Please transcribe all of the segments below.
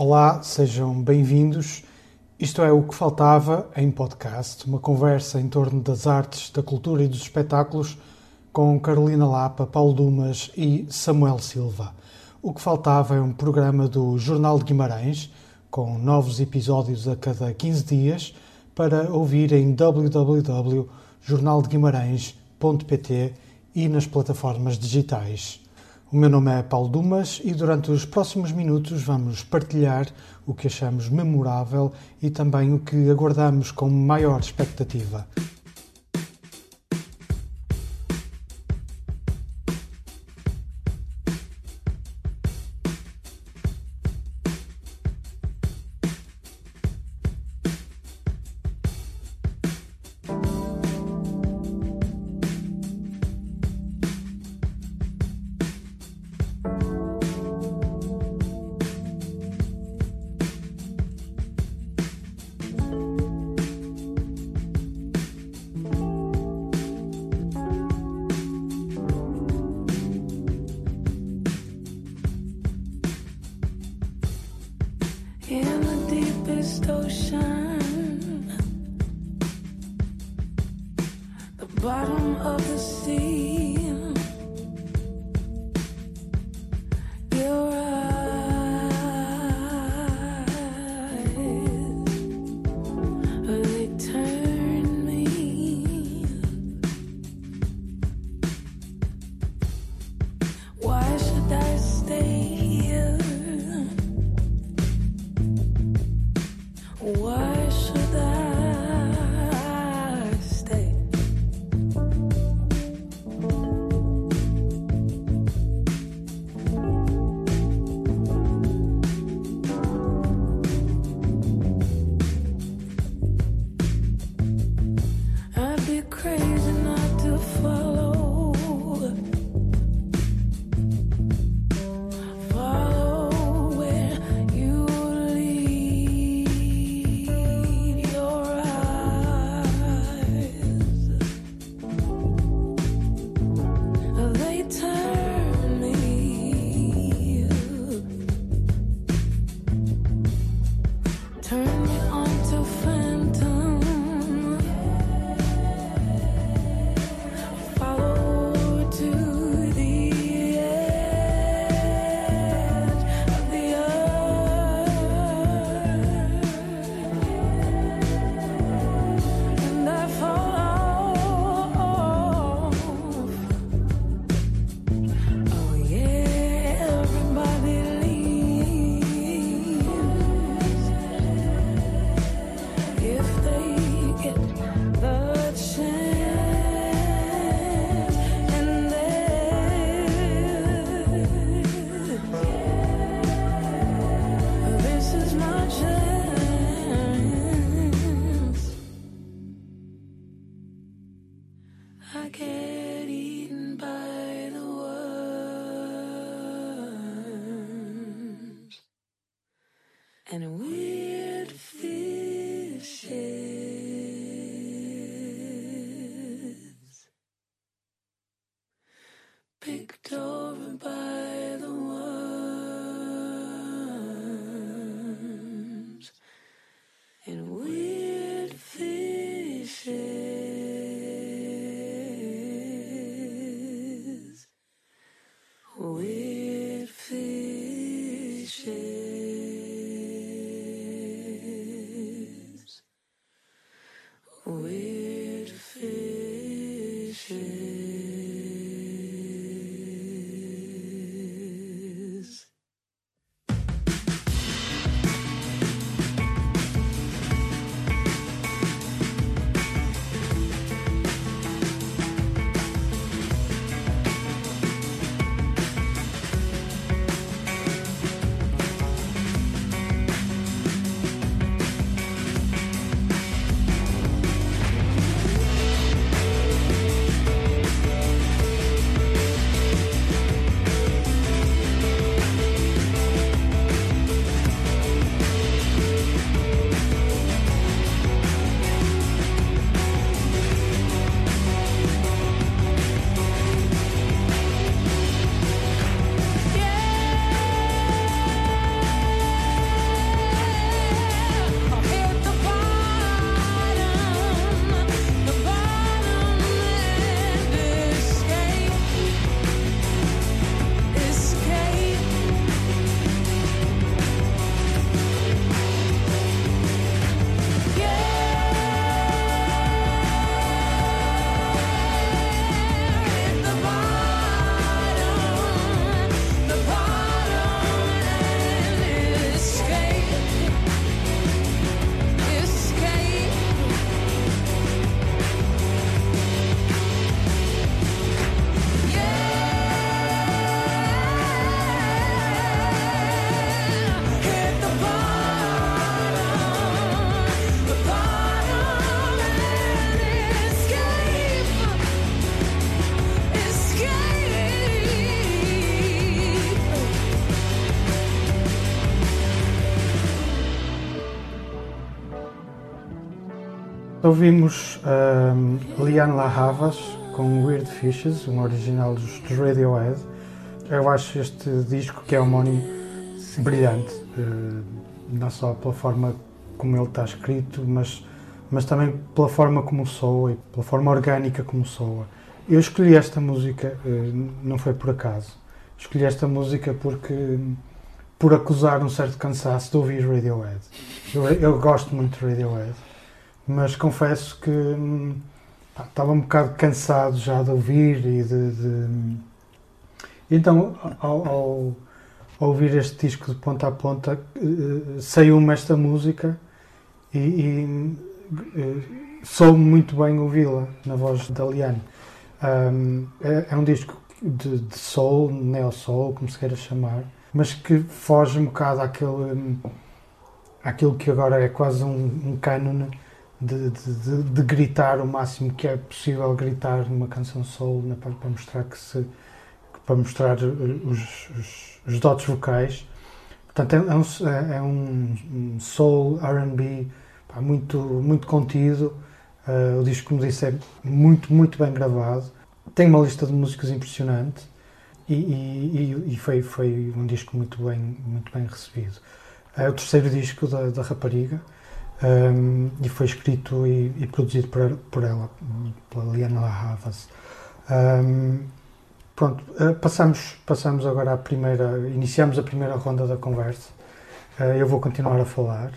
Olá, sejam bem-vindos. Isto é o que faltava em podcast, uma conversa em torno das artes, da cultura e dos espetáculos com Carolina Lapa, Paulo Dumas e Samuel Silva. O que faltava é um programa do Jornal de Guimarães, com novos episódios a cada 15 dias, para ouvir em www.jornaldeguimarães.pt e nas plataformas digitais. O meu nome é Paulo Dumas e durante os próximos minutos vamos partilhar o que achamos memorável e também o que aguardamos com maior expectativa. Ouvimos um, Liane La Havas com Weird Fishes, um original dos, Radiohead. Eu acho este disco, que é homónimo, brilhante, uh, não só pela forma como ele está escrito, mas, mas também pela forma como soa e pela forma orgânica como soa. Eu escolhi esta música, uh, não foi por acaso. Escolhi esta música porque por acusar um certo cansaço de ouvir Radiohead. Eu, eu gosto muito de Radiohead mas confesso que pá, estava um bocado cansado já de ouvir e de. de... Então, ao, ao, ao, ouvir este disco de ponta a ponta, uh, saiu-me esta música e, e uh, soube muito bem ouvi-la na voz da Liane. Um, é, é, um disco de, de soul, neo-soul, como se queira chamar, mas que foge um bocado àquele, àquilo que agora é quase um, um cânone de, de, de, gritar o máximo que é possível gritar numa canção solo né, para, para, mostrar que se para mostrar os, os, os dotes vocais. Portanto é, é um, é, é um soul R&B muito muito contido. Uh, o disco como disse é muito muito bem gravado. Tem uma lista de músicos impressionante e, e, e foi foi um disco muito bem muito bem recebido. É o terceiro disco da, da rapariga um, e foi escrito e, e, produzido por, por ela, pela Liana Havas. Um, pronto, uh, passamos, passamos agora à primeira, iniciamos a primeira ronda da conversa. Uh, eu vou continuar a falar.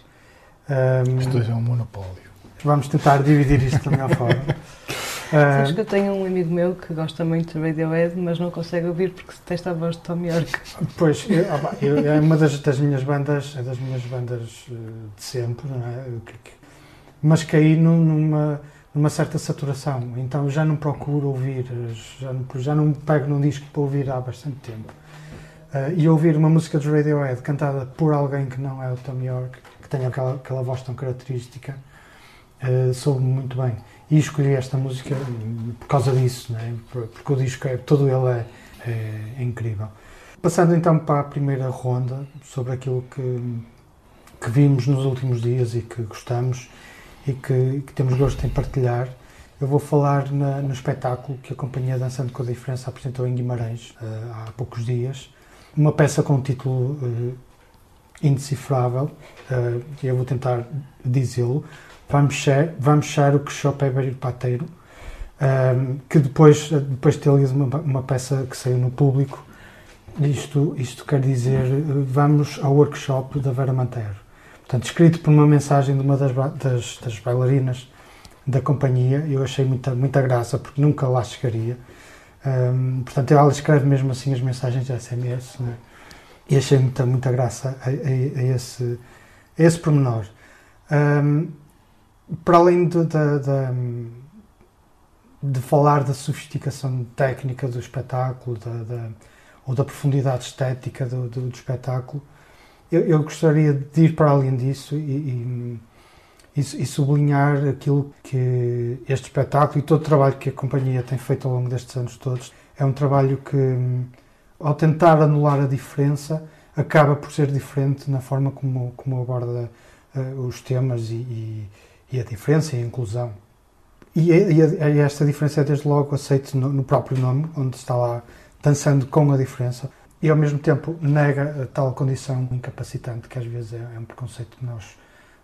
Um, isto é um monopólio. Vamos tentar dividir isto da melhor forma. Sabes que eu tenho um amigo meu que gosta muito de Radiohead, mas não consegue ouvir porque se testa a voz de Tom York. Pois, eu, eu, é uma das, das, minhas bandas, é das minhas bandas eh, de sempre, não é? Mas caí numa, numa certa saturação, então já não procuro ouvir, já não, já não pego num disco para ouvir há bastante tempo. Uh, e ouvir uma música de Radiohead cantada por alguém que não é o Tom York, que tem aquela, aquela voz tão característica, uh, soube muito bem. E escolhi esta música por causa disso, né? porque o disco é, todo ele é, é, é, incrível. Passando então para a primeira ronda, sobre aquilo que, que vimos nos últimos dias e que gostamos e que, que temos gosto em partilhar, eu vou falar na, no espetáculo que a Companhia Dançando com a Diferença apresentou em Guimarães uh, há poucos dias. Uma peça com um título uh, indecifrável, uh, eu vou tentar dizê-lo, vamos fechar o que Shop é Pateiro, um, que depois, depois de ter lido uma, uma, peça que saiu no público, isto, isto quer dizer vamos ao workshop da Vera Mantero. Portanto, escrito por uma mensagem de uma das, das, das bailarinas da companhia, eu achei muita, muita graça, porque nunca lá chegaria. Um, portanto, ela escreve mesmo assim as mensagens de SMS, né? e achei muita, muita graça a, a, a esse, a esse pormenor. Um, para além de, de, de, de, falar da sofisticação técnica do espetáculo da, ou da profundidade estética do, do, do espetáculo, eu, eu, gostaria de ir para além disso e, e, e, sublinhar aquilo que este espetáculo e todo o trabalho que a companhia tem feito ao longo destes anos todos. É um trabalho que, ao tentar anular a diferença, acaba por ser diferente na forma como, como aborda uh, os temas e, e a diferença e a inclusão. E, e, e esta diferença é desde logo aceita no, no, próprio nome, onde está lá dançando com a diferença, e ao mesmo tempo nega tal condição incapacitante que às vezes é, é um preconceito que nós,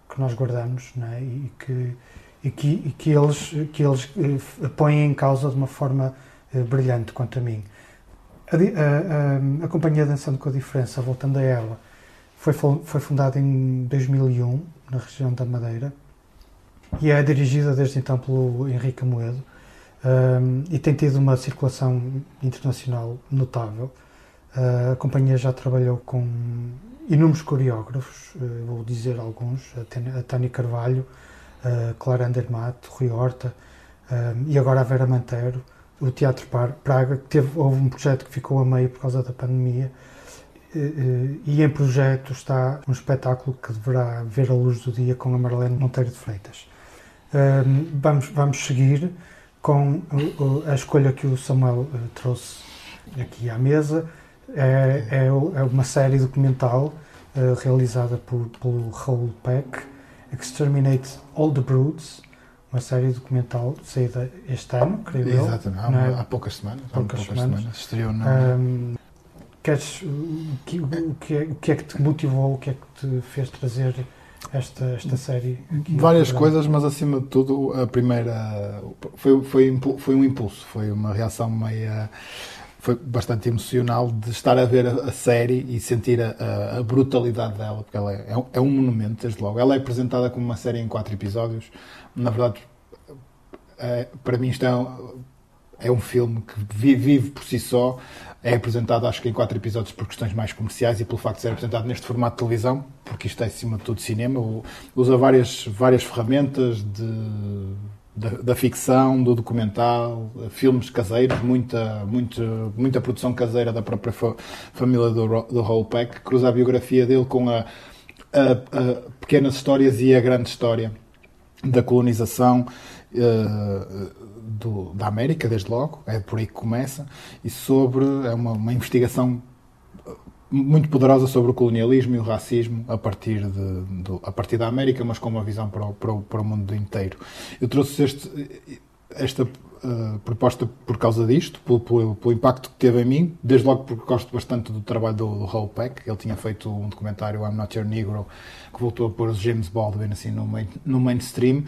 que nós guardamos é? e, que, e, que, e que eles, que eles eh, põem em causa de uma forma eh, brilhante, quanto a mim. A, a, a, a Companhia Dançando com a Diferença, voltando a ela, foi, foi fundada em 2001, na região da Madeira, e é dirigida desde então pelo Henrique Amoedo um, e tem tido uma circulação internacional notável. Uh, a companhia já trabalhou com inúmeros coreógrafos, uh, vou dizer alguns, a Tânia Carvalho, uh, Clara Andermatt, Rui Horta e agora a Vera Mantero, o Teatro Praga, que teve, houve um projeto que ficou a meio por causa da pandemia e em projeto está um espetáculo que deverá ver a luz do dia com a Marlene Monteiro de Freitas vamos, vamos seguir com a escolha que o Samuel uh, trouxe aqui à mesa. É, é, é, uma série documental uh, realizada por, pelo Raoul Peck, Exterminate All the Brutes, uma série documental saída este ano, creio eu. Exatamente, há, é? há, poucas semanas. Poucas, poucas semanas. semanas. Estreou. Um, queres, o, que, o, que é, o que é que te motivou, o que é que te fez trazer esta, esta série? Várias coisas, mas acima de tudo, a primeira foi, foi, foi um impulso, foi uma reação meia. Foi bastante emocional de estar a ver a, a série e sentir a, a, brutalidade dela, porque ela é, é um monumento, desde logo. Ela é apresentada como uma série em quatro episódios. Na verdade, é, para mim, isto é um, é um filme que vive, vive por si só é apresentado, acho que em quatro episódios, por questões mais comerciais e pelo facto de ser apresentado neste formato de televisão, porque isto é, acima de tudo, cinema. Usa várias, várias ferramentas de, da, da, ficção, do documental, filmes caseiros, muita, muita, muita produção caseira da própria fa família do, do Holpack, cruza a biografia dele com a, a, a, pequenas histórias e a grande história da colonização. Uh, do, da América, desde logo, é por aí que começa, e sobre é uma, uma investigação muito poderosa sobre o colonialismo e o racismo a partir, de, do, a partir da América, mas com uma visão para o, para o, para o mundo inteiro. Eu trouxe este, esta uh, proposta por causa disto, pelo, pelo, pelo, impacto que teve em mim, desde logo porque gosto bastante do trabalho do, do Peck. Ele tinha feito um documentário, I'm Not Your Negro, que voltou a pôr os James Baldwin assim, no, main, no mainstream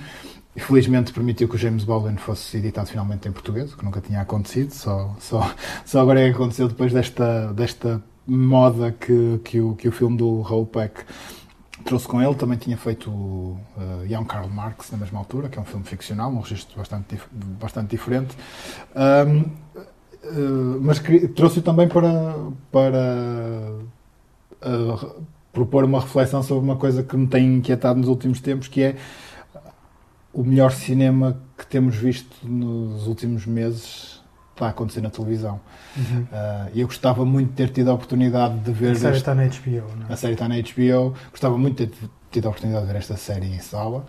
Felizmente permitiu que o James Baldwin fosse editado finalmente em português, o que nunca tinha acontecido, só, só, só agora é que aconteceu depois desta, desta moda que, que, o, que o filme do Raoul Peck trouxe com ele. Também tinha feito uh, Young Karl Marx na mesma altura, que é um filme ficcional, um registro bastante, bastante diferente. Um, uh, mas trouxe-o também para, para uh, propor uma reflexão sobre uma coisa que me tem inquietado nos últimos tempos, que é o melhor cinema que temos visto nos últimos meses está a acontecer na televisão. Uhum. Uh, eu gostava muito de ter tido a oportunidade de ver. A série este... está na HBO, não é? A série está na HBO. Gostava muito de ter tido a oportunidade de ver esta série em sala.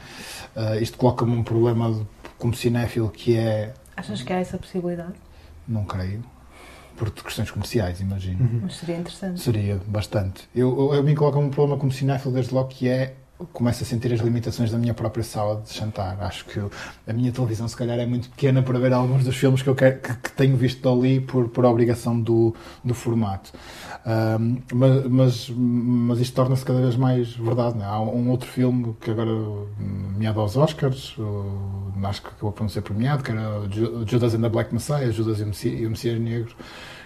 Uh, isto coloca-me um problema como cinéfilo que é. Achas que há essa possibilidade? Não creio. Por questões comerciais, imagino. Uhum. Mas seria interessante. Seria, bastante. Eu, eu, eu me coloca-me um problema como cinéfilo desde logo que é começo a sentir as limitações da minha própria sala de jantar. Acho que a minha televisão, se calhar, é muito pequena para ver alguns dos filmes que eu quero, que, que tenho visto ali por, por obrigação do, do formato. Um, mas, mas, mas, isto torna-se cada vez mais verdade. É? Há um outro filme que agora, nomeado aos Oscars, acho que acabou por não ser premiado, que era Judas and the Black Messiah, Judas e o Messias Negro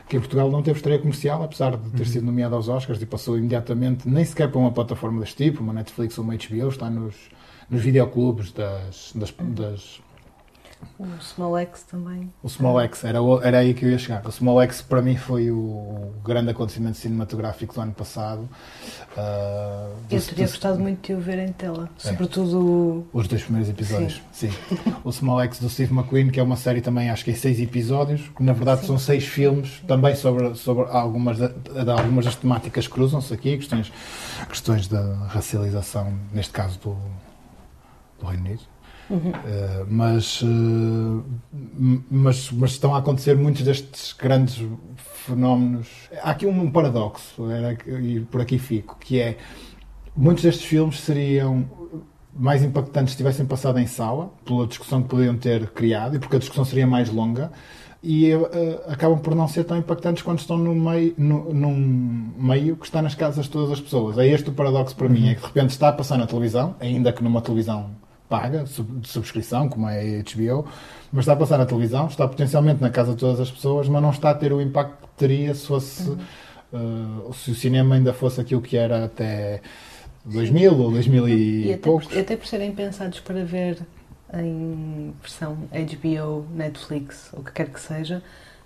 que em Portugal não teve estreia comercial, apesar de ter uhum. sido nomeado aos Oscars e passou imediatamente, nem sequer para uma plataforma deste tipo, uma Netflix ou uma HBO, está nos, nos videoclubes das, das, das o Small X também. O Small X, era, era aí que eu ia chegar. O Small X para mim foi o grande acontecimento cinematográfico do ano passado. Uh, eu teria gostado muito de o ver em tela, é. sobretudo os dois primeiros episódios. Sim. Sim. o Small X do Steve McQueen, que é uma série também, acho que em seis episódios, que na verdade Sim. são seis filmes, também sobre, sobre algumas, de, algumas das temáticas que cruzam-se aqui, questões, questões da racialização, neste caso do, do Reino Unido Uhum. Uh, mas, uh, mas, mas estão a acontecer muitos destes grandes fenómenos. Há aqui um paradoxo, era, e por aqui fico, que é muitos destes filmes seriam mais impactantes se tivessem passado em sala, pela discussão que poderiam ter criado e porque a discussão seria mais longa, e uh, acabam por não ser tão impactantes quando estão no meio, no, num meio que está nas casas de todas as pessoas. É este o paradoxo para uhum. mim, é que de repente está a passar na televisão, ainda que numa televisão paga de subscrição, como é a HBO, mas está a passar na televisão, está potencialmente na casa de todas as pessoas, mas não está a ter o impacto que teria se fosse uhum. uh, se o cinema ainda fosse aquilo que era até 2000 ou 2000 e, e até poucos. Por, até por serem pensados para ver em versão HBO, Netflix, o que quer que seja,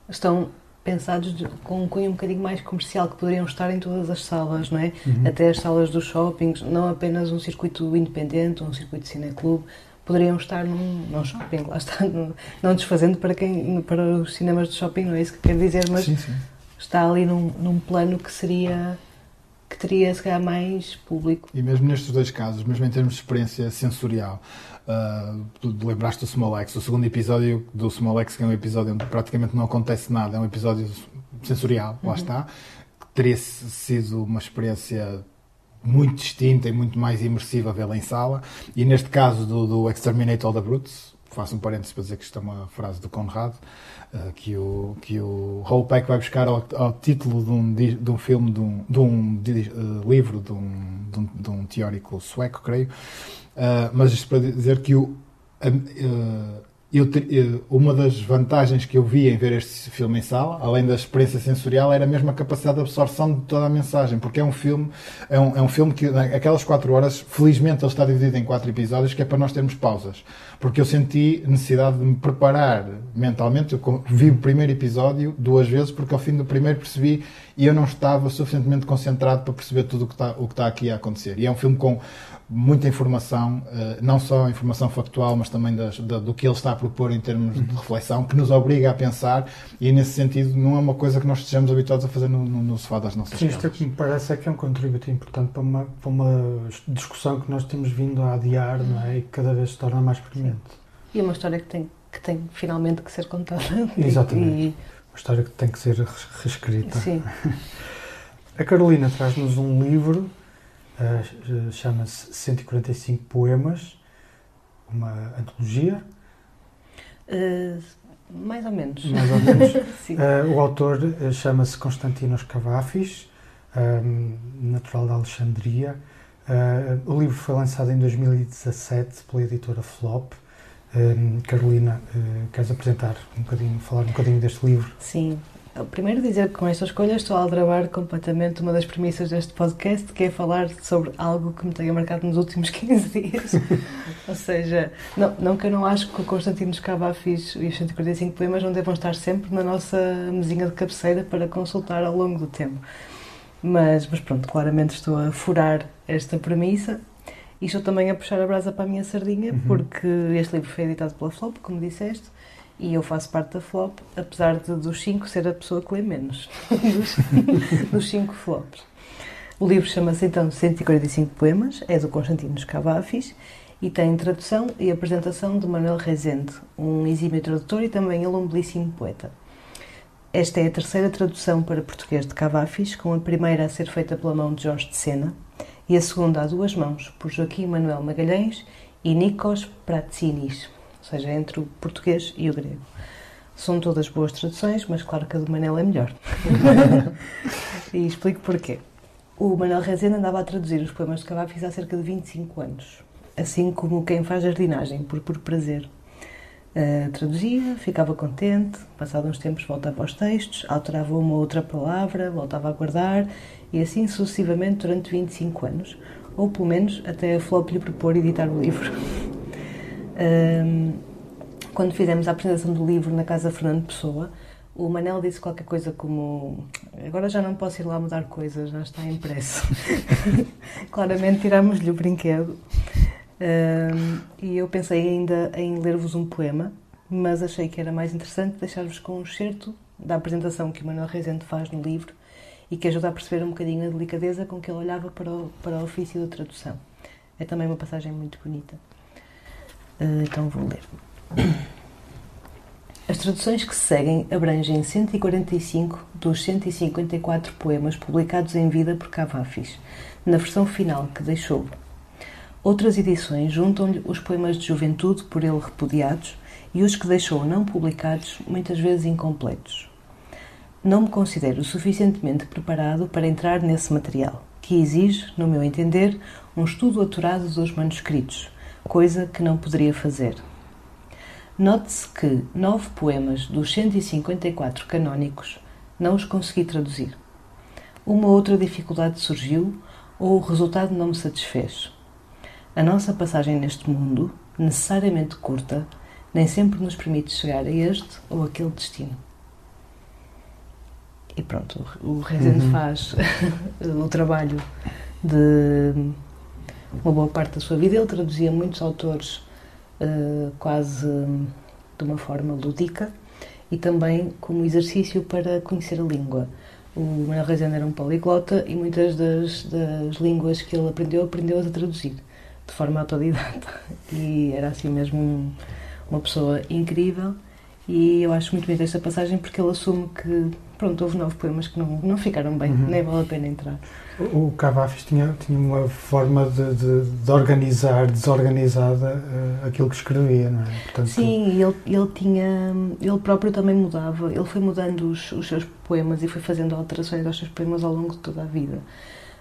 estão pensados de, com um cunho um bocadinho mais comercial, que poderiam estar em todas as salas, não é? Uhum. Até as salas dos shoppings, não apenas um circuito independente, um circuito de cineclube, poderiam estar num, num shopping, lá está, não desfazendo para, quem, para os cinemas de shopping, não é isso que quero dizer, mas sim, sim. está ali num, num plano que seria que teria se calhar mais público. E mesmo nestes dois casos, mesmo em termos de experiência sensorial, Uh, lembraste do Small X, o segundo episódio do Small X, que é um episódio onde praticamente não acontece nada, é um episódio sensorial, uhum. lá está, que teria sido uma experiência muito distinta e muito mais imersiva vê-la em sala. E neste caso do, do Exterminate All the Brutes, faço um parênteses para dizer que isto é uma frase do Conrad, que o, que o Peck vai buscar ao, ao título de um, de um filme, de um, de um de, uh, livro de um, de um, teórico sueco, creio. Uh, mas isto para dizer que o, eu, eu, uma das vantagens que eu vi em ver este filme em sala, além da experiência sensorial, era mesmo a capacidade de absorção de toda a mensagem, porque é um filme, é um, é um filme que, aquelas quatro horas, felizmente ele está dividido em quatro episódios, que é para nós termos pausas, porque eu senti necessidade de me preparar mentalmente. Eu vi o primeiro episódio duas vezes, porque ao fim do primeiro percebi e eu não estava suficientemente concentrado para perceber tudo o que está, o que está aqui a acontecer. E é um filme com muita informação, eh, não só informação factual, mas também das, da, do que ele está a propor em termos de reflexão, que nos obriga a pensar e, nesse sentido, não é uma coisa que nós estejamos habituados a fazer no, no, no sofá das nossas Sim, isto é que me parece é que é um contributo importante para uma, para uma discussão que nós temos vindo a adiar não é? e que cada vez se torna mais premente. E uma história que tem, que tem finalmente que ser contada. Exatamente. E... História que tem que ser reescrita. Sim. A Carolina traz-nos um livro Uh, Chama-se 145 Poemas, uma antologia. Uh, mais ou menos. Mais ou menos. uh, o autor chama-se Constantinos Cavafis, um, natural da Alexandria. o livro foi lançado em 2017 pela editora Flop. Carolina, queres apresentar um bocadinho, falar um bocadinho deste livro? Sim, Primeiro dizer que com esta escolha estou a aldrabar completamente uma das premissas deste podcast, que é falar sobre algo que me tenha marcado nos últimos 15 dias. Ou seja, não, não que eu não acho que o Constantino Escavafis e os 145 poemas não devam estar sempre na nossa mesinha de cabeceira para consultar ao longo do tempo. Mas, mas pronto, claramente estou a furar esta premissa e estou também a puxar a brasa para a minha sardinha, uhum. porque este livro foi editado pela Flop, como disseste, e eu faço parte da flop, apesar de dos cinco ser a pessoa que lê menos dos, dos cinco flops. O livro chama-se então 145 Poemas, é do Constantino Cavafis e tem tradução e apresentação de Manuel Rezende, um exímio tradutor e também ele um belíssimo poeta. Esta é a terceira tradução para português de Cavafis, com a primeira a ser feita pela mão de Jorge de Sena e a segunda a duas mãos, por Joaquim Manuel Magalhães e Nikos Pratsinis ou seja, entre o português e o grego. São todas boas traduções, mas claro que a do Manel é melhor. e explico porquê. O Manuel Rezende andava a traduzir os poemas de Cavafis há cerca de 25 anos, assim como quem faz jardinagem, por, por prazer. Uh, traduzia, ficava contente, passado uns tempos voltava aos textos, alterava uma ou outra palavra, voltava a guardar, e assim sucessivamente durante 25 anos, ou pelo menos até a Flop lhe propor editar o livro. Um, quando fizemos a apresentação do livro na Casa Fernando Pessoa, o Manel disse qualquer coisa como agora já não posso ir lá mudar coisas, já está impresso. Claramente tirámos-lhe o brinquedo. Um, e eu pensei ainda em ler-vos um poema, mas achei que era mais interessante deixar-vos com um excerto da apresentação que o Manuel Rezende faz no livro e que ajuda a perceber um bocadinho a delicadeza com que ele olhava para o, para o ofício da tradução. É também uma passagem muito bonita. Uh, então vou ler. As traduções que se seguem abrangem 145 dos 154 poemas publicados em vida por Cavafis, na versão final que deixou. Outras edições juntam-lhe os poemas de juventude por ele repudiados e os que deixou não publicados, muitas vezes incompletos. Não me considero suficientemente preparado para entrar nesse material, que exige, no meu entender, um estudo aturado dos manuscritos coisa que não poderia fazer. Note-se que nove poemas dos 154 canónicos não os consegui traduzir. Uma outra dificuldade surgiu ou o resultado não me satisfez. A nossa passagem neste mundo, necessariamente curta, nem sempre nos permite chegar a este ou aquele destino. E pronto, o Rezende uhum. faz o trabalho de uma boa parte da sua vida. Ele traduzia muitos autores uh, quase de uma forma lúdica e também como exercício para conhecer a língua. O Manuel Rezende era um poliglota e muitas das, das línguas que ele aprendeu, aprendeu-as a traduzir de forma autodidata. E era assim mesmo um, uma pessoa incrível. E eu acho muito bem esta passagem porque ele assume que pronto, houve nove poemas que não, não ficaram bem, uhum. nem vale a pena entrar. O Cavafis tinha, tinha uma forma de, de, de organizar desorganizada uh, aquilo que escrevia, não é? Portanto, Sim, ele, ele tinha. Ele próprio também mudava, ele foi mudando os, os seus poemas e foi fazendo alterações aos seus poemas ao longo de toda a vida.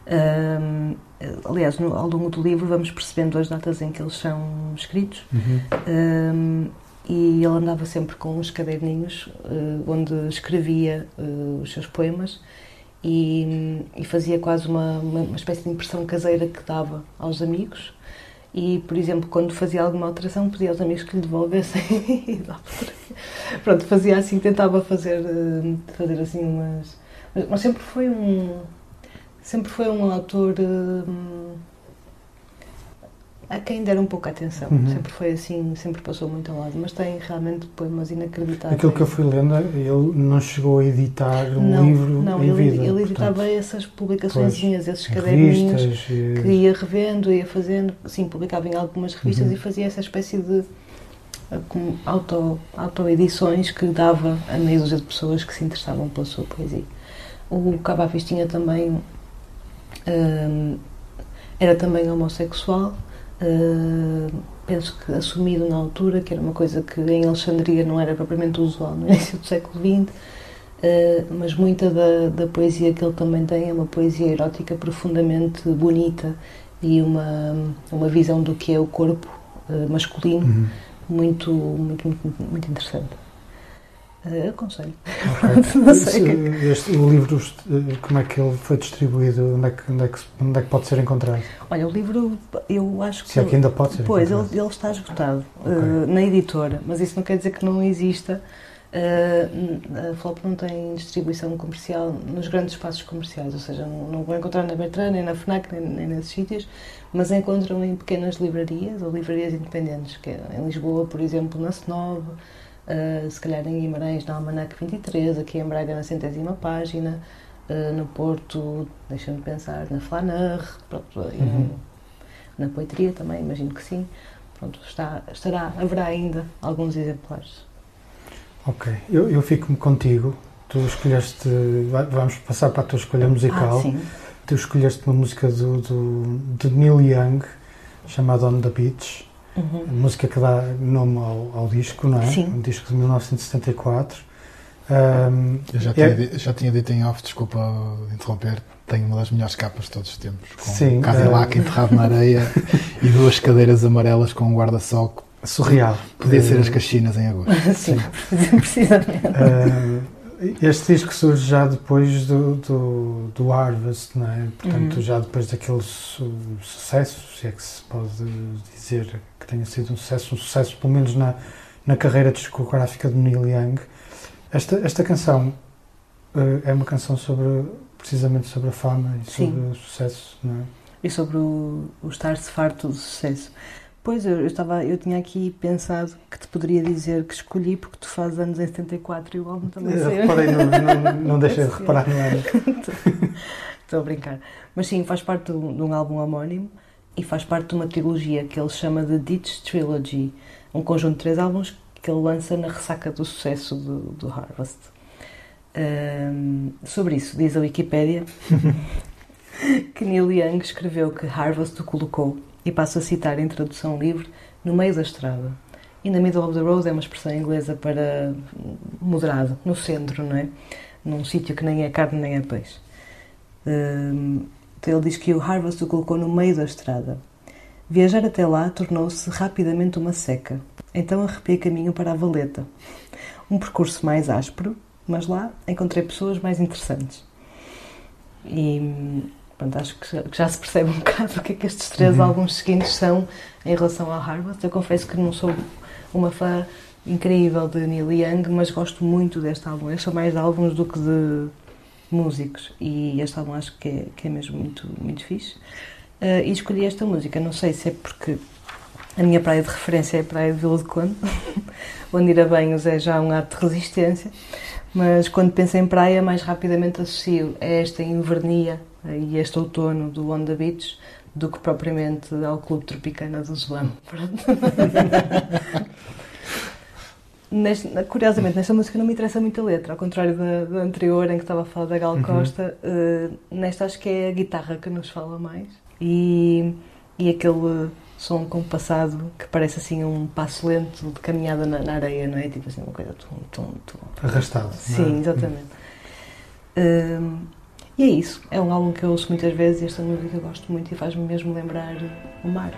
Um, aliás, no, ao longo do livro vamos percebendo as datas em que eles são escritos. Uhum. Um, e ele andava sempre com uns caderninhos uh, onde escrevia uh, os seus poemas e, e fazia quase uma, uma, uma, espécie de impressão caseira que dava aos amigos. E, por exemplo, quando fazia alguma alteração, pedia aos amigos que lhe devolvessem. Pronto, fazia assim, tentava fazer, uh, fazer assim umas. Mas sempre foi um. Sempre foi um autor a quem der um pouco a atenção. Uhum. Sempre foi assim, sempre passou muito ao lado, mas tem realmente poemas inacreditáveis. Aquilo que eu fui lendo, ele não chegou a editar um não, livro não, em ele, vida. ele editava portanto, essas publicações, esses caderninhos e... que ia revendo, ia fazendo, sim, publicava em algumas revistas uhum. e fazia essa espécie de auto, auto-edições que dava a meia dúzia de pessoas que se interessavam pela sua poesia. O Cavafis tinha também... Hum, era também homossexual Uh, penso que assumido na altura, que era uma coisa que em Alexandria não era propriamente usual no início do século XX, uh, ah, mas muita da, da, poesia que ele também tem é uma poesia erótica profundamente bonita e uma, uma visão do que é o corpo uh, masculino uhum. muito, muito, muito, muito interessante. Uh, aconselho. Okay. não sei Esse, este, o livro, como é que ele foi distribuído? Onde é que, onde é que, onde é que pode ser encontrado? Olha, o livro, eu acho que. Se é que ainda pode ser Pois, ele, ele, está esgotado okay. uh, na editora, mas isso não quer dizer que não exista. Uh, a Flop não tem distribuição comercial nos grandes espaços comerciais, ou seja, não, não vão encontrar na Bertrand, nem na FNAC, nem, nem nesses sítios, mas encontram em pequenas livrarias ou livrarias independentes, que é em Lisboa, por exemplo, na Senove uh, se calhar em Guimarães na Almanac 23, aqui em Braga na centésima página, uh, no Porto, deixa-me pensar, na Flaneur, pronto, uhum. na Poetria também, imagino que sim. Pronto, está, estará, haverá ainda alguns exemplares. Ok, eu, eu fico-me contigo. Tu escolheste, vamos passar para a tua escolha musical. Ah, tu escolheste uma música do, do, de Neil Young chamada On the Beach. Uhum. A música que dá nome ao, ao, disco, não é? Sim. Um disco de 1974. Um, Eu já, é... tinha, já tinha dito em off, desculpa interromper, tenho uma das melhores capas de todos os tempos, com Sim, um Cadillac uh... enterrado na areia e duas cadeiras amarelas com um guarda-sol. Surreal. Podia ser as caxinas em agosto. Sim, Sim. precisamente. Uh, este disco surge já depois do, do, do Harvest, não é? Portanto, uhum. já depois daquele su sucesso, se é que se pode dizer que tenha sido um sucesso, um sucesso pelo menos na, na carreira discográfica de Neil Young. Esta, esta canção uh, é uma canção sobre, precisamente sobre a fama e sobre Sim. o sucesso, não é? E sobre o, o estar-se farto do sucesso. Pois, eu, eu, estava, eu tinha aqui pensado que te poderia dizer que escolhi porque tu fazes anos em 74 e o álbum também eu Reparei, não, não, não deixei de reparar no ano. Estou a brincar. Mas sim, faz parte de um, álbum homónimo e faz parte de uma trilogia que ele chama de Ditch Trilogy, um conjunto de três álbuns que ele lança na ressaca do sucesso do, do Harvest. Um, sobre isso, diz a Wikipédia que Neil Young escreveu que Harvest o colocou e passo a citar em tradução livre, no meio da estrada. In the middle of the road é uma expressão inglesa para moderado, no centro, não é? Num sítio que nem é carne nem é peixe. Então ele diz que o Harvest o colocou no meio da estrada. Viajar até lá tornou-se rapidamente uma seca. Então arrepiei caminho para a Valeta. Um percurso mais áspero, mas lá encontrei pessoas mais interessantes. E Pronto, acho que já, que já, se percebe um bocado o que é que estes três uhum. álbuns seguintes são em relação ao Harvard. Eu confesso que não sou uma fã incrível de Neil Young, mas gosto muito deste álbum. Eu sou mais de álbuns do que de músicos e este álbum acho que é, que é mesmo muito, muito fixe. Uh, e escolhi esta música, não sei se é porque a minha praia de referência é a praia de Vila de Conde, onde ir a banhos é já um ato de resistência, mas quando penso em praia, mais rapidamente associo a esta invernia e este outono do Onda Beach do que propriamente ao Clube Tropicana do Zulano. neste- curiosamente, nesta música não me interessa muito a letra, ao contrário da, da anterior em que estava a falar da Gal Uhum. Costa. eh, nesta acho que é a guitarra que nos fala mais. E, e aquele som compassado que parece assim um passo lento de caminhada na, na areia, não é? Tipo assim, uma coisa tum, tum, tum. Arrastado. é? Sim, exatamente. Hum, e é isso. É um álbum que eu ouço muitas vezes e esta música eu gosto muito e faz-me mesmo lembrar o mar.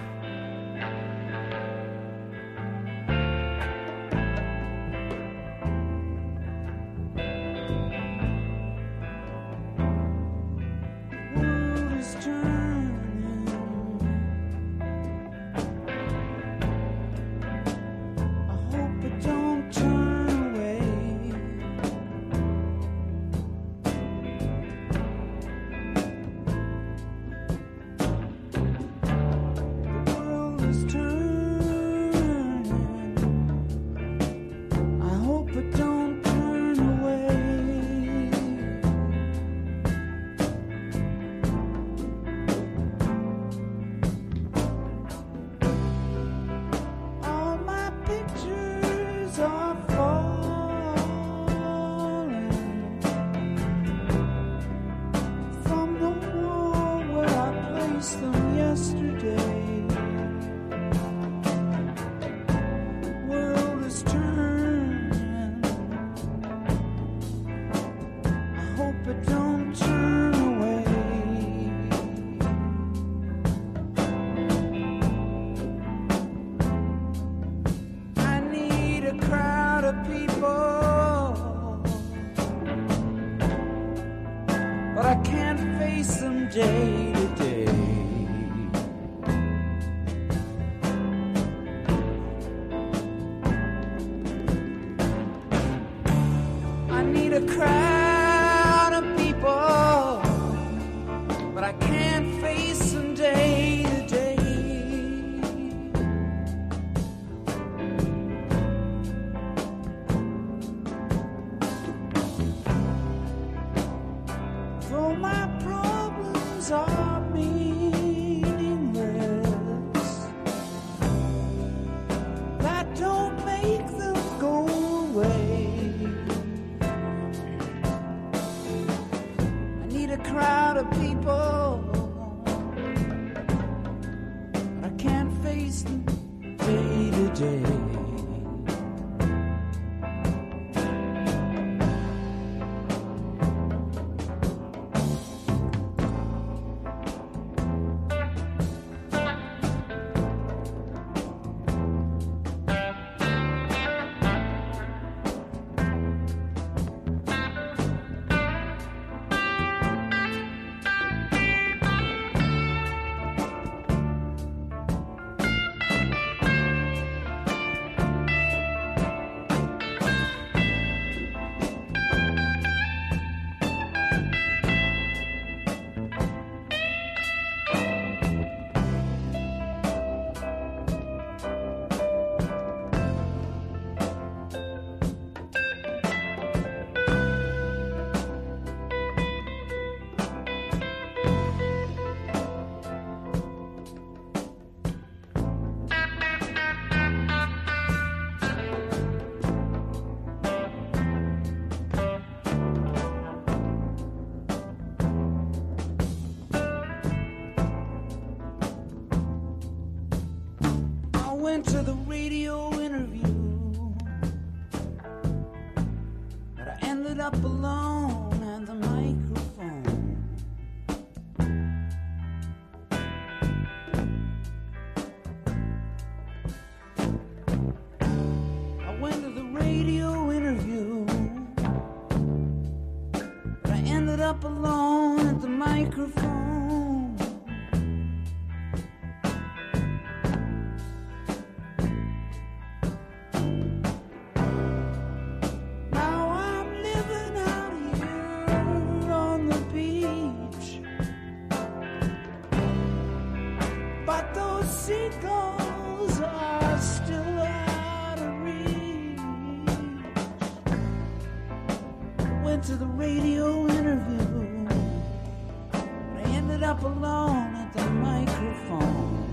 up alone at the microphone.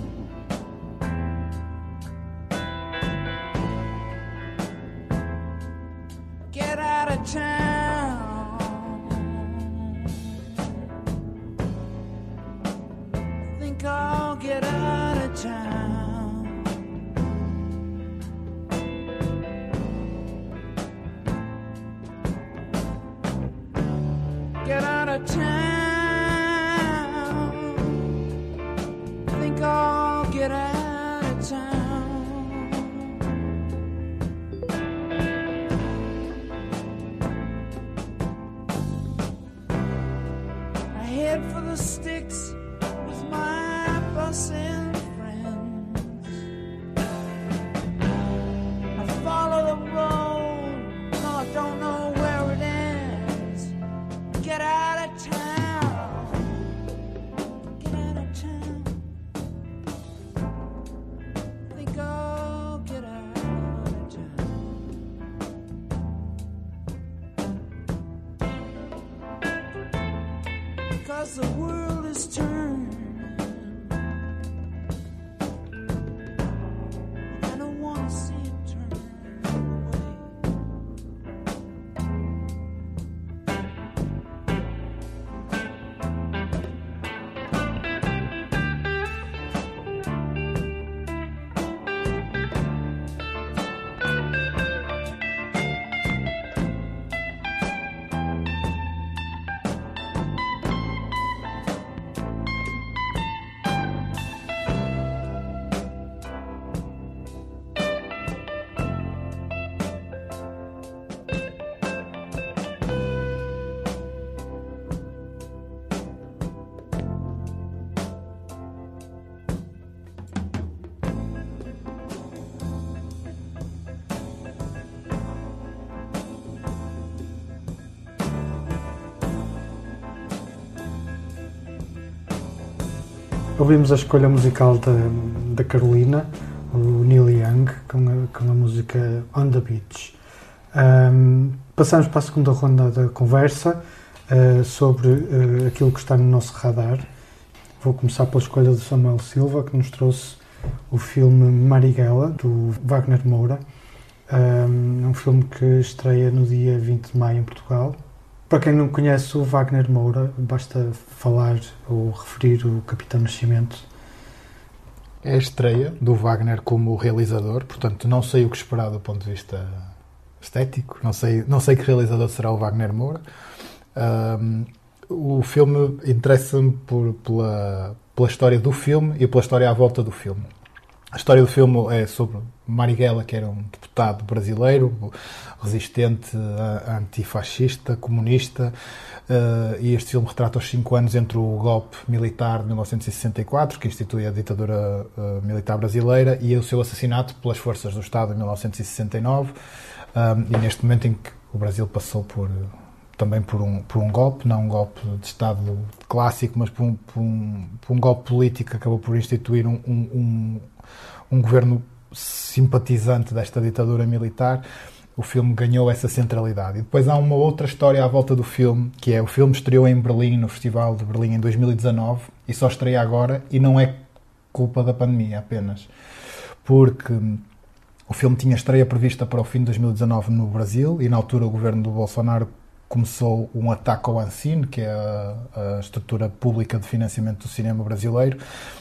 Get out of town. Ouvimos a escolha musical da, da Carolina, o Neil Young, com a, com a música On the Beach. Ahm, passamos para a segunda ronda da conversa ah, sobre ah, aquilo que está no nosso radar. Vou começar pela escolha do Samuel Silva, que nos trouxe o filme Marighella, do Wagner Moura. Ahm, É um filme que estreia no dia 20 de maio em Portugal. Para quem não conhece o Wagner Moura, basta falar ou referir o Capitão Nascimento. É a estreia do Wagner como realizador, portanto não sei o que esperar do ponto de vista estético, não sei, não sei que realizador será o Wagner Moura. Ahm, o filme interessa-me pela, pela história do filme e pela história à volta do filme. A história do filme é sobre Marighella, que era um deputado brasileiro, resistente, antifascista, comunista, eh, e este filme retrata os cinco anos entre o golpe militar de 1964, que institui a ditadura eh, militar brasileira, e o seu assassinato pelas forças do Estado em 1969, um, e neste momento em que o Brasil passou por também por um, por um golpe, não um golpe de Estado clássico, mas por um, por um, por um golpe político que acabou por instituir um, um, um, um governo simpatizante desta ditadura militar, o filme ganhou essa centralidade. E depois há uma outra história à volta do filme, que é o filme estreou em Berlim, no Festival de Berlim em 2019, e só estreia agora, e não é culpa da pandemia apenas. Porque hum, o filme tinha estreia prevista para o fim de 2019 no Brasil, e na altura o governo do Bolsonaro começou um ataque ao Ancine, que é a, a estrutura pública de financiamento do cinema brasileiro,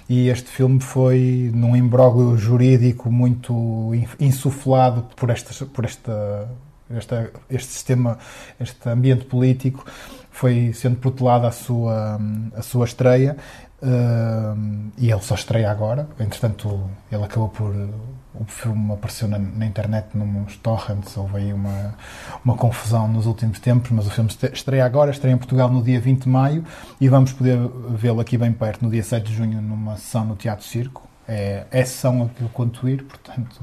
e este filme foi num imbróglio jurídico muito in- insuflado por, estas, por esta, esta, este sistema, este ambiente político, foi sendo protelada a sua, a sua estreia, hum, e ele só estreia agora. Entretanto, ele acabou por. O filme apareceu na, na internet, nos torrents, houve aí uma, uma confusão nos últimos tempos, mas o filme estreia agora, estreia em Portugal no dia 20 de maio e vamos poder vê-lo aqui bem perto, no dia 7 de junho, numa sessão no Teatro Circo. É, é sessão a que eu conto ir, portanto,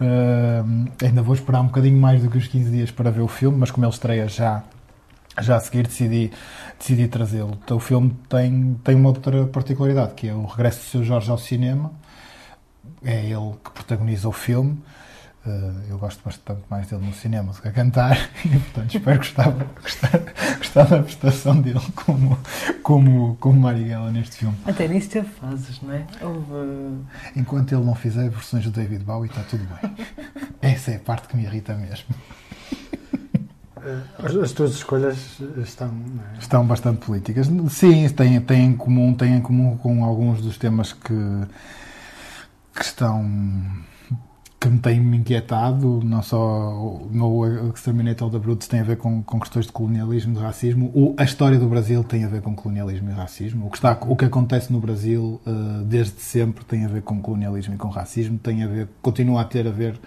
hum, ainda vou esperar um bocadinho mais do que os 15 dias para ver o filme, mas como ele estreia já já a seguir decidi, decidi trazê-lo. Então, o filme tem, tem uma outra particularidade, que é o regresso do seu Jorge ao cinema. É ele que protagoniza o filme. Eh, eu gosto bastante mais dele no cinema do que a cantar, e portanto espero gostar, gostar, gostar da prestação dele como, como, como Marighella neste filme. Até nisso teve fases, não é? Houve. Enquanto ele não fizer versões do David Bowie, está tudo bem. Essa é a parte que me irrita mesmo. As, as tuas escolhas estão. não é? Estão bastante políticas. Sim, têm, têm, em comum, têm em comum com alguns dos temas que, que estão que me me inquietado, não só o meu Exterminate All the Brutes tem a ver com, com questões de colonialismo, de racismo, o, a história do Brasil tem a ver com colonialismo e racismo, o que, está, o que acontece no Brasil uh, desde sempre tem a ver com colonialismo e com racismo, tem a ver, continua a ter a ver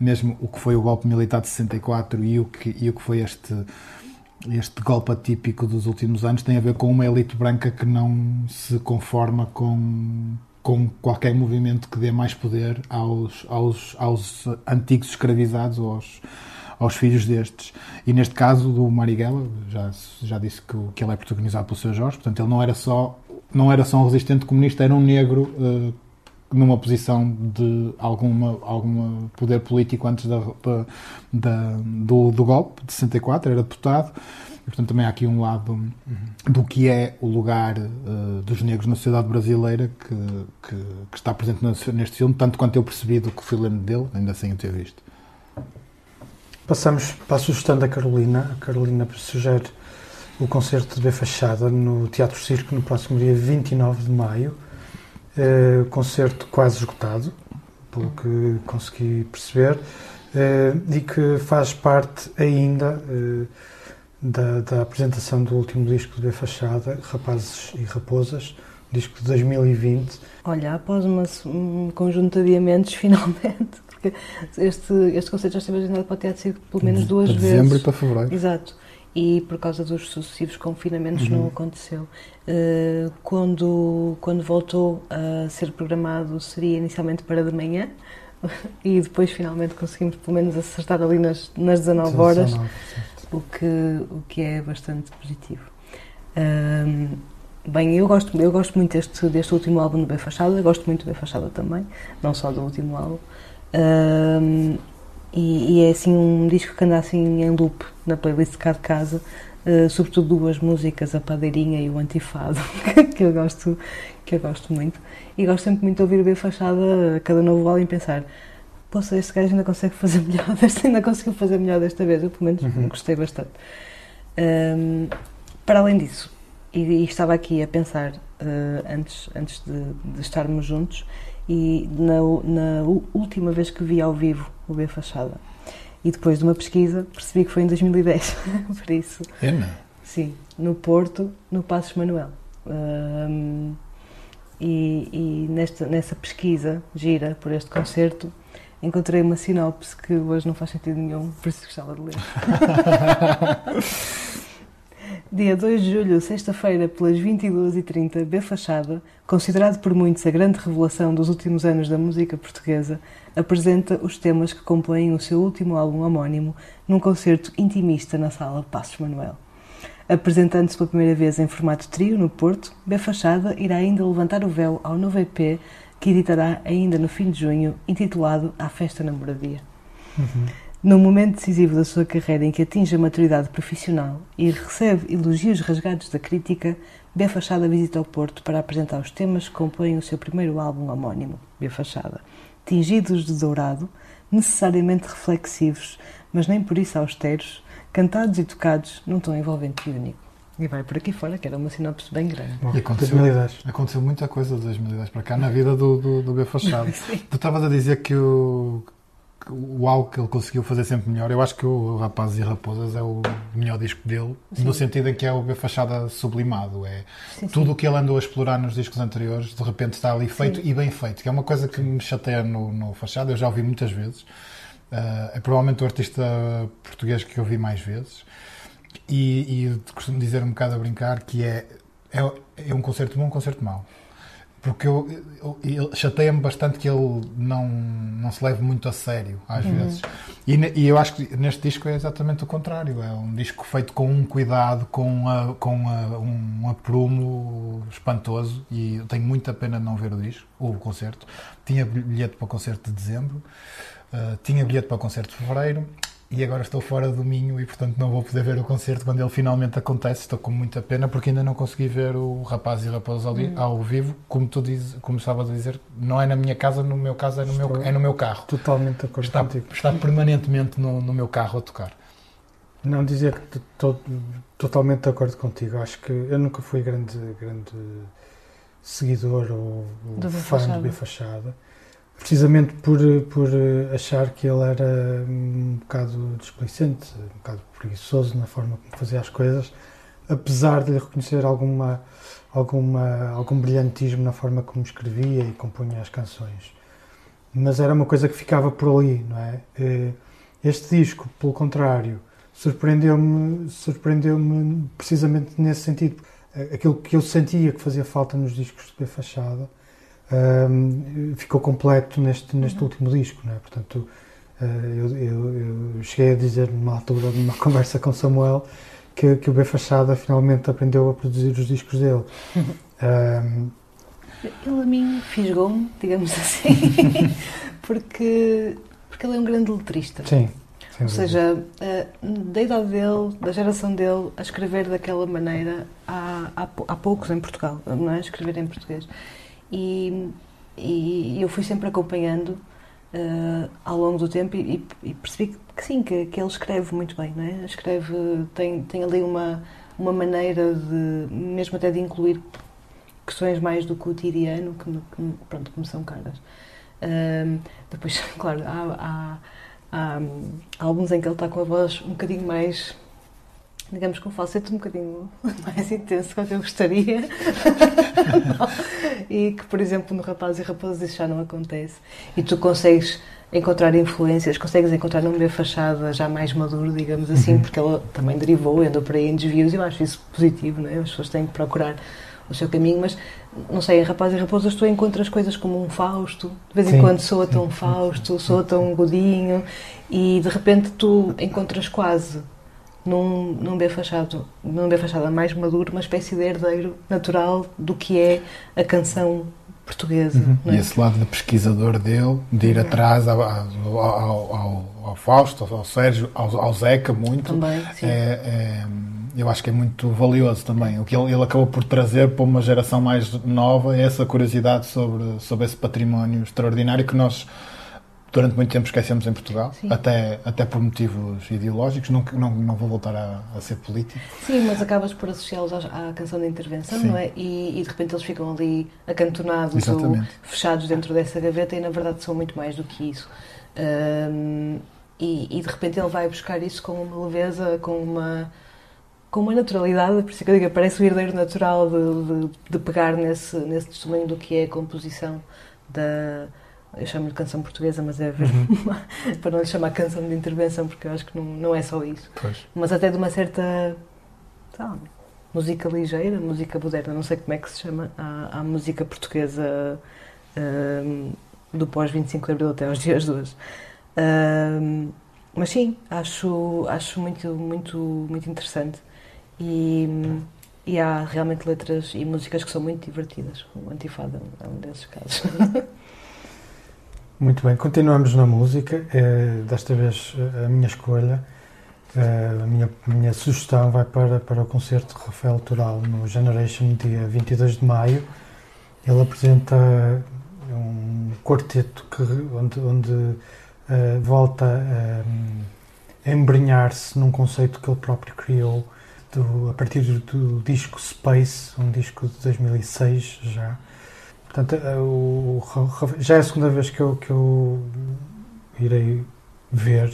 mesmo o que foi o golpe militar de 64 e o que, e o que foi este este golpe atípico dos últimos anos tem a ver com uma elite branca que não se conforma com, com qualquer movimento que dê mais poder aos, aos, aos antigos escravizados ou aos, aos filhos destes. E neste caso do Marighella, já, já disse que, que ele é protagonizado pelo seu Jorge, portanto ele não era só, não era só um resistente comunista, era um negro eh, numa posição de alguma, alguma poder político antes da, da- da- do, do golpe de 64, era deputado. Portanto, também há aqui um lado do que é o lugar eh, dos negros na sociedade brasileira que, que, que está presente neste filme, tanto quanto eu percebi do que fui lendo dele, ainda sem o ter visto. Passamos para a sugestão da Carolina. A Carolina sugere o concerto de B Fachada no Teatro Circo no próximo dia 29 de maio. Eh, concerto quase esgotado, pelo que consegui perceber, eh, e que faz parte ainda da, da apresentação do último disco de Fachada, Rapazes e Raposas, disco de 2020. Olha, após uma, um conjunto de adiamentos, finalmente, porque este, este concerto já esteve agendado para o Teatro Circo pelo menos duas para vezes. dezembro e para fevereiro. Exato. E por causa dos sucessivos confinamentos Uhum. não aconteceu. Uh, quando, quando voltou a ser programado seria inicialmente para de manhã e depois finalmente conseguimos pelo menos acertar ali nas, nas 19 horas, 19, o que, o que é bastante positivo. Um, bem, eu gosto, eu gosto muito deste, deste último álbum do B Fachada, gosto muito do B Fachada também, não só do último álbum. Um, e, e é assim um disco que anda assim em loop na playlist cá de casa, uh, sobretudo duas músicas, a Padeirinha e o Antifado, que eu gosto, que eu gosto muito. E gosto sempre muito de ouvir o B Fachada a cada novo álbum e pensar Poxa, este gajo ainda consegue fazer melhor, este ainda conseguiu fazer melhor desta vez, eu pelo menos Uhum. gostei bastante. Um, para além disso, e, e estava aqui a pensar uh, antes, antes de, de estarmos juntos, e na, na última vez que vi ao vivo o B Fachada, e depois de uma pesquisa, percebi que foi em 2010, por isso, É, não? sim, no Porto, no Passos Manuel. Um, e e nesta, nessa pesquisa gira por este concerto, encontrei uma sinopse que hoje não faz sentido nenhum, por isso gostava de ler. Dia 2 de julho, sexta-feira, pelas 22h30, B Fachada, considerado por muitos a grande revelação dos últimos anos da música portuguesa, apresenta os temas que compõem o seu último álbum homónimo num concerto intimista na sala Passos Manuel. Apresentando-se pela primeira vez em formato trio no Porto, B Fachada irá ainda levantar o véu ao novo EP que editará ainda no fim de junho, intitulado A Festa na Moradia. Num momento decisivo da sua carreira em que atinge a maturidade profissional e recebe elogios rasgados da crítica, B Fachada visita o Porto para apresentar os temas que compõem o seu primeiro álbum homónimo, B Fachada, tingidos de dourado, necessariamente reflexivos, mas nem por isso austeros, cantados e tocados num tom envolvente e único. E vai por aqui fora, que era uma sinopse bem grande. Bom, E aconteceu. 2010. Aconteceu muita coisa de 2010 para cá na vida do, do, do B Fachado. tu estavas a dizer que o, que o algo que ele conseguiu fazer sempre melhor. Eu acho que o Rapazes e Raposas é o melhor disco dele, Sim. no sentido em que é o B Fachada sublimado. É Sim, sim. tudo o que ele andou a explorar nos discos anteriores, de repente está ali feito e bem feito, que é uma coisa que me chateia no, no Fachada. Eu já ouvi muitas vezes. Ah, é provavelmente o artista português que eu vi mais vezes. E, e costumo dizer um bocado a brincar que é, é, é um concerto bom, um concerto mau. Porque eu, eu, eu- chateia-me bastante que ele não, não se leve muito a sério, às vezes. E, e eu acho que neste disco é exatamente o contrário. É um disco feito com um cuidado, com, a- com a- um aprumo espantoso. E eu tenho muita pena de não ver o disco, ou o concerto. Tinha bilhete para o concerto de dezembro, uh, tinha bilhete para o concerto de fevereiro. E agora estou fora do Minho e, portanto, não vou poder ver o concerto quando ele finalmente acontece. Estou com muita pena porque ainda não consegui ver o Rapaz e Raposa ali, ao vivo. Como tu diz, como estavas a dizer, não é na minha casa, no meu caso é no, meu, Estou- é no meu carro. Totalmente de acordo Está, contigo. está permanentemente no, no meu carro a tocar. Não dizer que estou totalmente de acordo contigo. Acho que eu nunca fui grande, grande seguidor ou, fã Fachada. do B Fachada, precisamente por, por achar que ele era um bocado displicente, um bocado preguiçoso na forma como fazia as coisas, apesar de lhe reconhecer alguma, alguma, algum brilhantismo na forma como escrevia e compunha as canções. Mas era uma coisa que ficava por ali, não é? Eh, Este disco, pelo contrário, surpreendeu-me surpreendeu-me precisamente nesse sentido. Eh, Aquilo que eu sentia que fazia falta nos discos de B Fachada ahm, ficou completo neste, neste último disco, não é? Portanto, eh, eu, eu- eu cheguei a dizer numa altura, numa conversa com Samuel, que, que o B Fachada finalmente aprendeu a produzir os discos dele. Ahm, Ele a mim fisgou-me, digamos assim, porque, porque ele é um grande letrista. sim. Ou seja, eh, da idade dele, da geração dele, a escrever daquela maneira há, há poucos em Portugal, não é? Escrever em português. E, e eu fui sempre acompanhando eh, ao longo do tempo e, e percebi que sim, que, que ele escreve muito bem, não é? Escreve, tem, tem ali uma, uma maneira de, mesmo até de incluir questões mais do cotidiano que, me- que, pronto, que me são caras. Ahm, depois, claro, há, há, há, hum, álbuns em que ele está com a voz um bocadinho mais, digamos, com um falsete um bocadinho mais intenso do que eu gostaria. e que, por exemplo, no Rapaz e Raposa isso já não acontece. E tu consegues encontrar influências, consegues encontrar num B fachada já mais maduro, digamos assim, Uhum. porque ele também derivou, andou por aí em desvios e eu acho isso positivo, não é? As pessoas têm que procurar o seu caminho, mas não sei, em Rapaz e Raposas tu encontras coisas como um Fausto, de vez em Sim, quando soa tão Fausto, soa tão Godinho, e de repente tu encontras quase num, num B fachado, num B fachada mais maduro, uma espécie de herdeiro natural do que é a canção portuguesa. Uhum. é? E esse lado de pesquisador dele, de ir atrás ao, ao, ao, ao- Fausto, ao Sérgio, ao, Zeca, muito, Também, é, é- eu acho que é muito valioso também. O que ele, ele acabou por trazer para uma geração mais nova é essa curiosidade sobre, sobre esse património extraordinário que nós durante muito tempo esquecemos em Portugal, Sim. até, até por motivos ideológicos. Não, não, não vou voltar a, a ser político. Sim, mas acabas por associá-los à, à canção de intervenção, Sim. não é? E, e de repente eles ficam ali acantonados ou fechados dentro dessa gaveta e na verdade são muito mais do que isso. Ahm, e, e de repente ele vai buscar isso com uma leveza, com uma, com uma naturalidade, por isso que eu digo, parece o herdeiro natural de, de, de pegar nesse, nesse testemunho do que é a composição da. Eu chamo-lhe canção portuguesa, mas é ver, para não lhe chamar canção de intervenção, porque eu acho que não, não é só isso Pois. mas até de uma certa lá, música ligeira, música moderna, não sei como é que se chama, à música portuguesa hum, do pós-25 de Abril até aos dias de hoje. Hum, mas sim, acho, acho muito, muito, muito interessante e, e há realmente letras e músicas que são muito divertidas. O Antifada é um desses casos. Muito bem, continuamos na música. Eh, desta vez a minha escolha, eh, a minha, a minha sugestão vai para, para o concerto de Rafael Toral no Generation, dia 22 de maio. Ele apresenta um quarteto que, onde, onde eh, volta eh, a embrenhar-se num conceito que ele próprio criou do- a partir do disco Space, um disco de 2006 já. Portanto, eh, já é a segunda vez que eu, que eu irei ver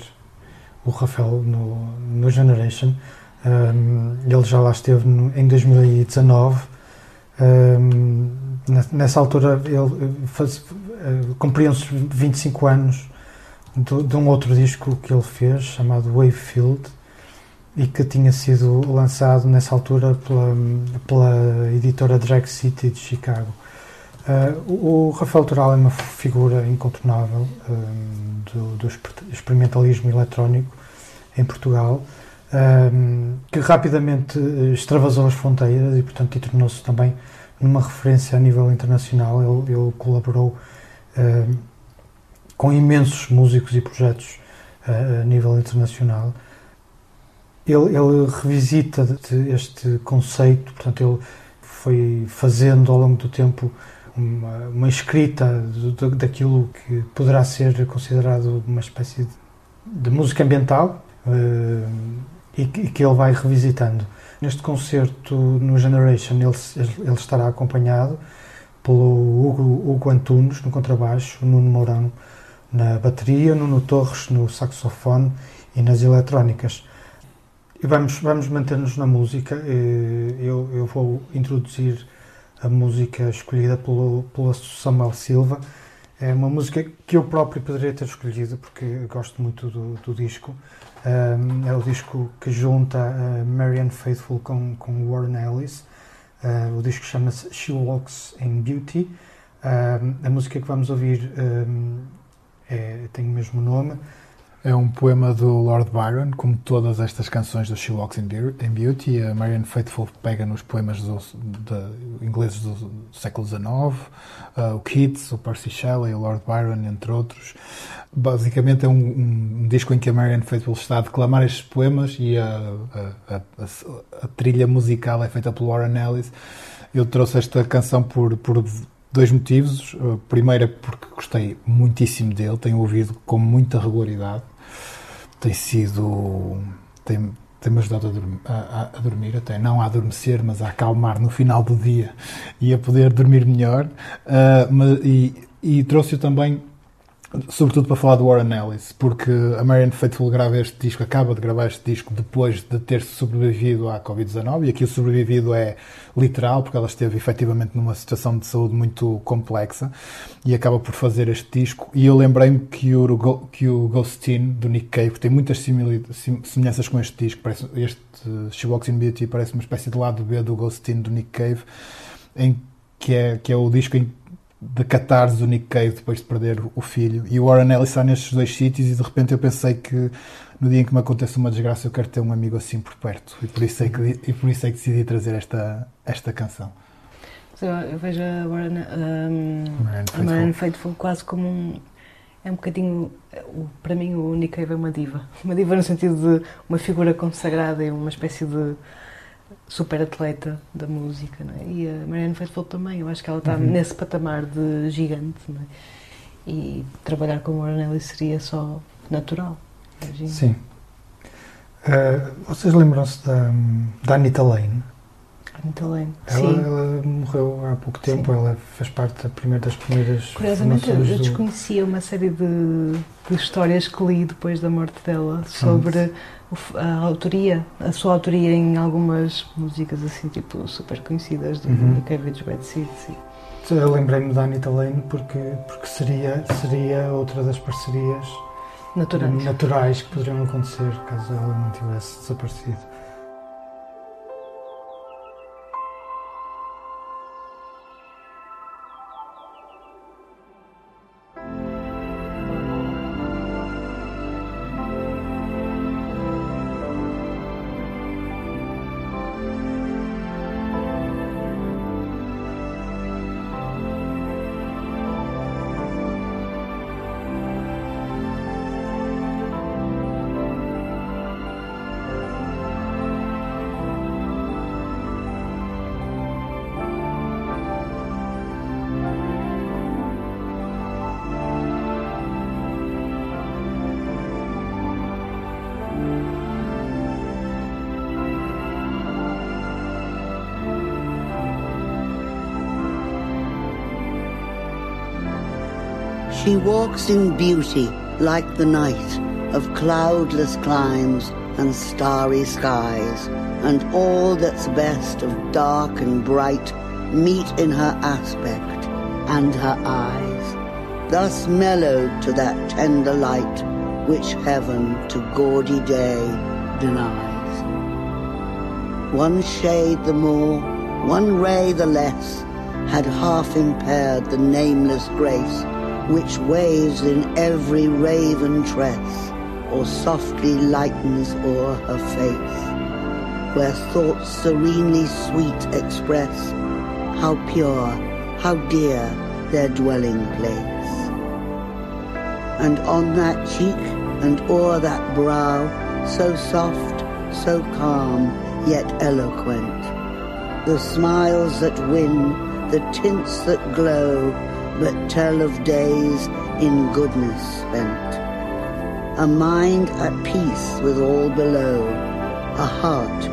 o Rafael no, no Generation. Um, ele já lá esteve no- em 2019. Um, ne- nessa altura, ele faz, uh, cumpriam-se 25 anos do- de um outro disco que ele fez, chamado Wavefield, e que tinha sido lançado nessa altura pela, pela editora Drag City de Chicago. Uh, o, Rafael Toral é uma figura incontornável um, do, do exper- experimentalismo eletrónico em Portugal, um, que rapidamente extravasou as fronteiras e, portanto, tornou-se também numa referência a nível internacional. Ele, ele colaborou com imensos músicos e projetos uh, a nível internacional. Ele, ele revisita este conceito, portanto, ele foi fazendo ao longo do tempo uma, uma escrita do- daquilo que poderá ser considerado uma espécie de, de música ambiental, eh, e que, e que ele vai revisitando. Neste concerto no Generation ele, ele estará acompanhado pelo Hugo, Hugo Antunes no contrabaixo, Nuno Mourão na bateria, Nuno Torres no saxofone e nas eletrónicas. E vamos, vamos manter-nos na música. Eh, Eu, eu vou introduzir a música escolhida pelo, pelo Samuel Silva. É uma música que eu próprio poderia ter escolhido porque gosto muito do, do disco. Um, é o disco que junta uh, Marianne Faithfull com, com Warren Ellis. Uh, o disco chama-se She Walks in Beauty. A música que vamos ouvir um, é, tem o mesmo nome. É um poema do Lord Byron, como todas estas canções do She Walks in Beau- in Beauty. A Marianne Faithfull pega nos poemas do, de, ingleses do século XIX, uh, o Keats, o Percy Shelley, o Lord Byron, entre outros. Basicamente é um, um- um disco em que a Marianne Faithfull está a declamar estes poemas e a, a- a- a- trilha musical é feita pelo Warren Ellis. Eu trouxe esta canção por, por dois motivos. Uh, Primeiro porque gostei muitíssimo dele, tenho ouvido com muita regularidade. Tem sido. Tem, tem-me ajudado a dormir, a, a- dormir, até não a adormecer, mas a acalmar no final do dia e a poder dormir melhor. Uh, mas- e, e trouxe-o também sobretudo para falar do Warren Ellis, porque a Marianne Faithfull grava este disco, acaba de gravar este disco depois de ter sobrevivido à Covid-19, e aqui o sobrevivido é literal, porque ela esteve efetivamente numa situação de saúde muito complexa, e acaba por fazer este disco, e eu lembrei-me que o, que o Ghostin, do Nick Cave, tem muitas semelhanças com este disco, parece, este She Walks in Beauty parece uma espécie de lado B do Ghostin, do Nick Cave, em que é, que é o disco em de catarse do Nick Cave depois de perder o filho. E o Warren Ellis está nestes dois sítios e de repente eu pensei que no dia em que me aconteça uma desgraça eu quero ter um amigo assim por perto. E por isso é que, e por isso é que decidi trazer esta, esta canção. Eu, eu vejo a Warren, um, a. Marianne Faithfull quase como um. É um bocadinho. Para mim, o Nick Cave é uma diva. Uma diva no sentido de uma figura consagrada e uma espécie de super atleta da música. Não é? E a Marianne Faithfull também. Eu acho que ela está Uhum. nesse patamar de gigante. É? E trabalhar com o Warren Ellis seria só natural. imagino. Sim. Uh, vocês lembram-se da, da Anita Lane? Além. Ela, ela morreu há pouco tempo, Sim. ela fez parte da primeira, das primeiras Curiosamente, eu, do- desconhecia uma série de, de histórias que li depois da morte dela sobre o f- a autoria, a sua autoria em algumas músicas assim, tipo, super conhecidas do Uhum. Kevin Bad Seed. sim. Eu lembrei-me da Anita Lane porque, porque seria, seria outra das parcerias Naturais. naturais que poderiam acontecer caso ela não tivesse desaparecido. Walks in beauty like the night of cloudless climes and starry skies, and all that's best of dark and bright meet in her aspect and her eyes, thus mellowed to that tender light which heaven to gaudy day denies. One shade the more, one ray the less, had half impaired the nameless grace which waves in every raven tress, or softly lightens o'er her face, where thoughts serenely sweet express how pure, how dear their dwelling place. And on that cheek and o'er that brow, so soft, so calm, yet eloquent, the smiles that win, the tints that glow, but tell of days in goodness spent. A mind at peace with all below, a heart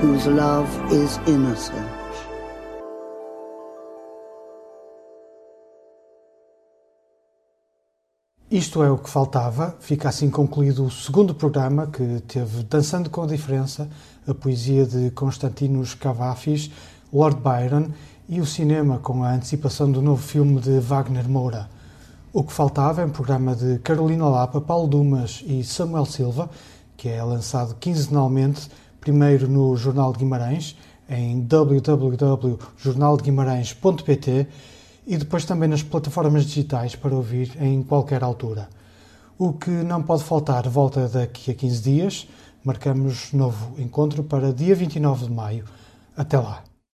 whose love is innocent. Isto é o que faltava. Fica assim concluído o segundo programa que teve Dançando com a Diferença, a poesia de Constantinos Cavafis, Lord Byron e o cinema com a antecipação do novo filme de Wagner Moura. O que faltava é um programa de Carolina Lapa, Paulo Dumas e Samuel Silva, que é lançado quinzenalmente, primeiro no Jornal de Guimarães, em www.jornaldeguimarães.pt e depois também nas plataformas digitais para ouvir em qualquer altura. O que não pode faltar volta daqui a 15 dias. Marcamos novo encontro para dia 29 de maio. Até lá.